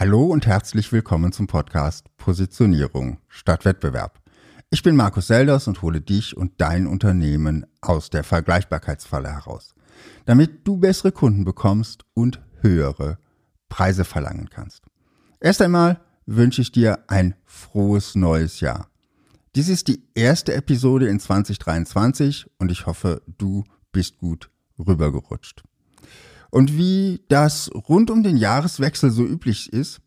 Hallo und herzlich willkommen zum Podcast Positionierung statt Wettbewerb. Ich bin Markus Selders und hole dich und dein Unternehmen aus der Vergleichbarkeitsfalle heraus, damit du bessere Kunden bekommst und höhere Preise verlangen kannst. Erst einmal wünsche ich dir ein frohes neues Jahr. Dies ist die erste Episode in 2023 und ich hoffe, du bist gut rübergerutscht. Und wie das rund um den Jahreswechsel so üblich ist,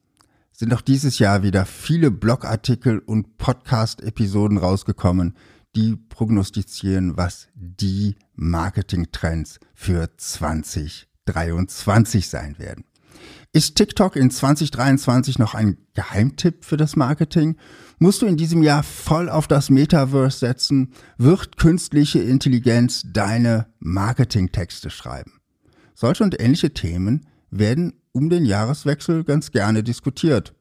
sind auch dieses Jahr wieder viele Blogartikel und Podcast-Episoden rausgekommen, die prognostizieren, was die Marketingtrends für 2023 sein werden. Ist TikTok in 2023 noch ein Geheimtipp für das Marketing? Musst du in diesem Jahr voll auf das Metaverse setzen? Wird künstliche Intelligenz deine Marketingtexte schreiben? Solche und ähnliche Themen werden um den Jahreswechsel ganz gerne diskutiert.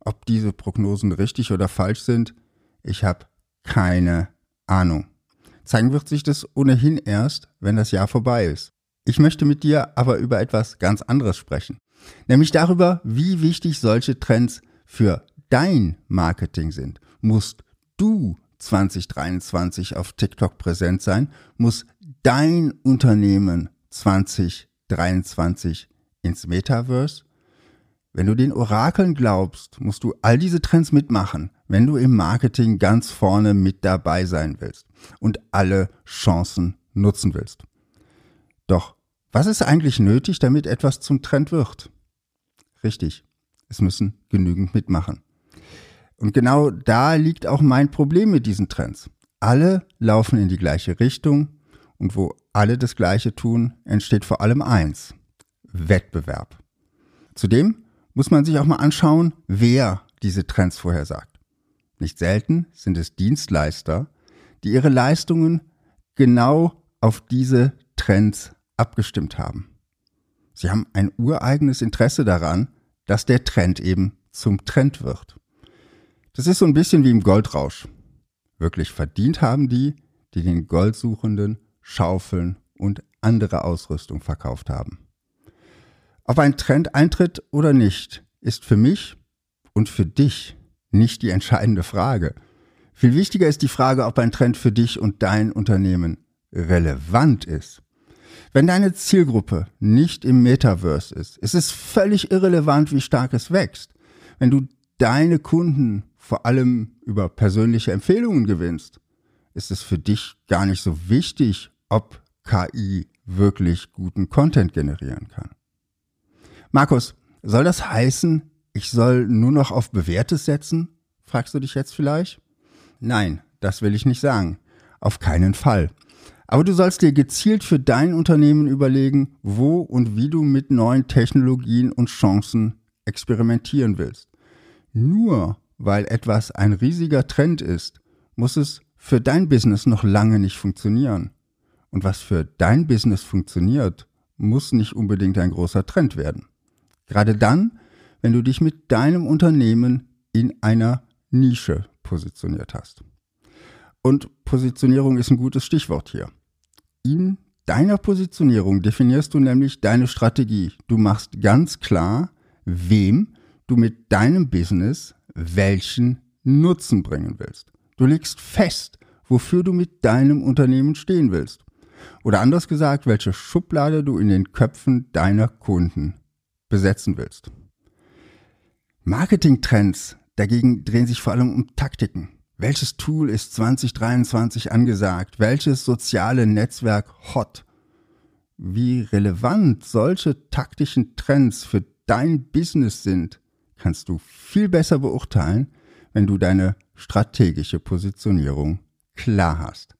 Ob diese Prognosen richtig oder falsch sind, ich habe keine Ahnung. Zeigen wird sich das ohnehin erst, wenn das Jahr vorbei ist. Ich möchte mit dir aber über etwas ganz anderes sprechen, nämlich darüber, wie wichtig solche Trends für dein Marketing sind. Musst du 2023 auf TikTok präsent sein? Muss dein Unternehmen 2023 ins Metaverse? Wenn du den Orakeln glaubst, musst du all diese Trends mitmachen, wenn du im Marketing ganz vorne mit dabei sein willst und alle Chancen nutzen willst. Doch was ist eigentlich nötig, damit etwas zum Trend wird? Richtig, es müssen genügend mitmachen. Und genau da liegt auch mein Problem mit diesen Trends. Alle laufen in die gleiche Richtung und wo alle das Gleiche tun, entsteht vor allem eins. Wettbewerb. Zudem muss man sich auch mal anschauen, wer diese Trends vorhersagt. Nicht selten sind es Dienstleister, die ihre Leistungen genau auf diese Trends abgestimmt haben. Sie haben ein ureigenes Interesse daran, dass der Trend eben zum Trend wird. Das ist so ein bisschen wie im Goldrausch. Wirklich verdient haben die, die den Goldsuchenden Schaufeln und andere Ausrüstung verkauft haben. Ob ein Trend eintritt oder nicht, ist für mich und für dich nicht die entscheidende Frage. Viel wichtiger ist die Frage, ob ein Trend für dich und dein Unternehmen relevant ist. Wenn deine Zielgruppe nicht im Metaverse ist, ist es völlig irrelevant, wie stark es wächst. Wenn du deine Kunden vor allem über persönliche Empfehlungen gewinnst, ist es für dich gar nicht so wichtig, ob KI wirklich guten Content generieren kann. Markus, soll das heißen, ich soll nur noch auf Bewährtes setzen? Fragst du dich jetzt vielleicht? Nein, das will ich nicht sagen. Auf keinen Fall. Aber du sollst dir gezielt für dein Unternehmen überlegen, wo und wie du mit neuen Technologien und Chancen experimentieren willst. Nur weil etwas ein riesiger Trend ist, muss es für dein Business noch lange nicht funktionieren. Und was für dein Business funktioniert, muss nicht unbedingt ein großer Trend werden. Gerade dann, wenn du dich mit deinem Unternehmen in einer Nische positioniert hast. Und Positionierung ist ein gutes Stichwort hier. In deiner Positionierung definierst du nämlich deine Strategie. Du machst ganz klar, wem du mit deinem Business welchen Nutzen bringen willst. Du legst fest, wofür du mit deinem Unternehmen stehen willst. Oder anders gesagt, welche Schublade du in den Köpfen deiner Kunden besetzen willst. Marketingtrends dagegen drehen sich vor allem um Taktiken. Welches Tool ist 2023 angesagt? Welches soziale Netzwerk hot? Wie relevant solche taktischen Trends für dein Business sind, kannst du viel besser beurteilen, wenn du deine strategische Positionierung klar hast.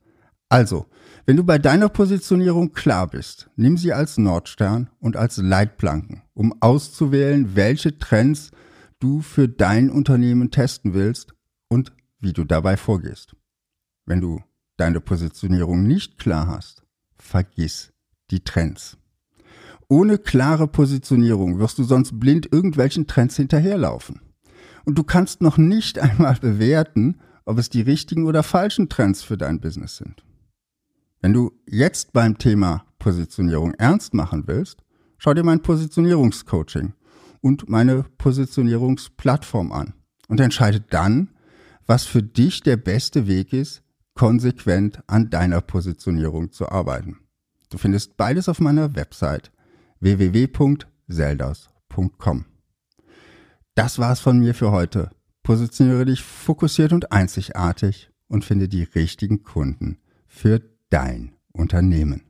Also, wenn du bei deiner Positionierung klar bist, nimm sie als Nordstern und als Leitplanken, um auszuwählen, welche Trends du für dein Unternehmen testen willst und wie du dabei vorgehst. Wenn du deine Positionierung nicht klar hast, vergiss die Trends. Ohne klare Positionierung wirst du sonst blind irgendwelchen Trends hinterherlaufen. Und du kannst noch nicht einmal bewerten, ob es die richtigen oder falschen Trends für dein Business sind. Wenn du jetzt beim Thema Positionierung ernst machen willst, schau dir mein Positionierungscoaching und meine Positionierungsplattform an und entscheide dann, was für dich der beste Weg ist, konsequent an deiner Positionierung zu arbeiten. Du findest beides auf meiner Website www.seldas.com. Das war's von mir für heute. Positioniere dich fokussiert und einzigartig und finde die richtigen Kunden für dein Unternehmen.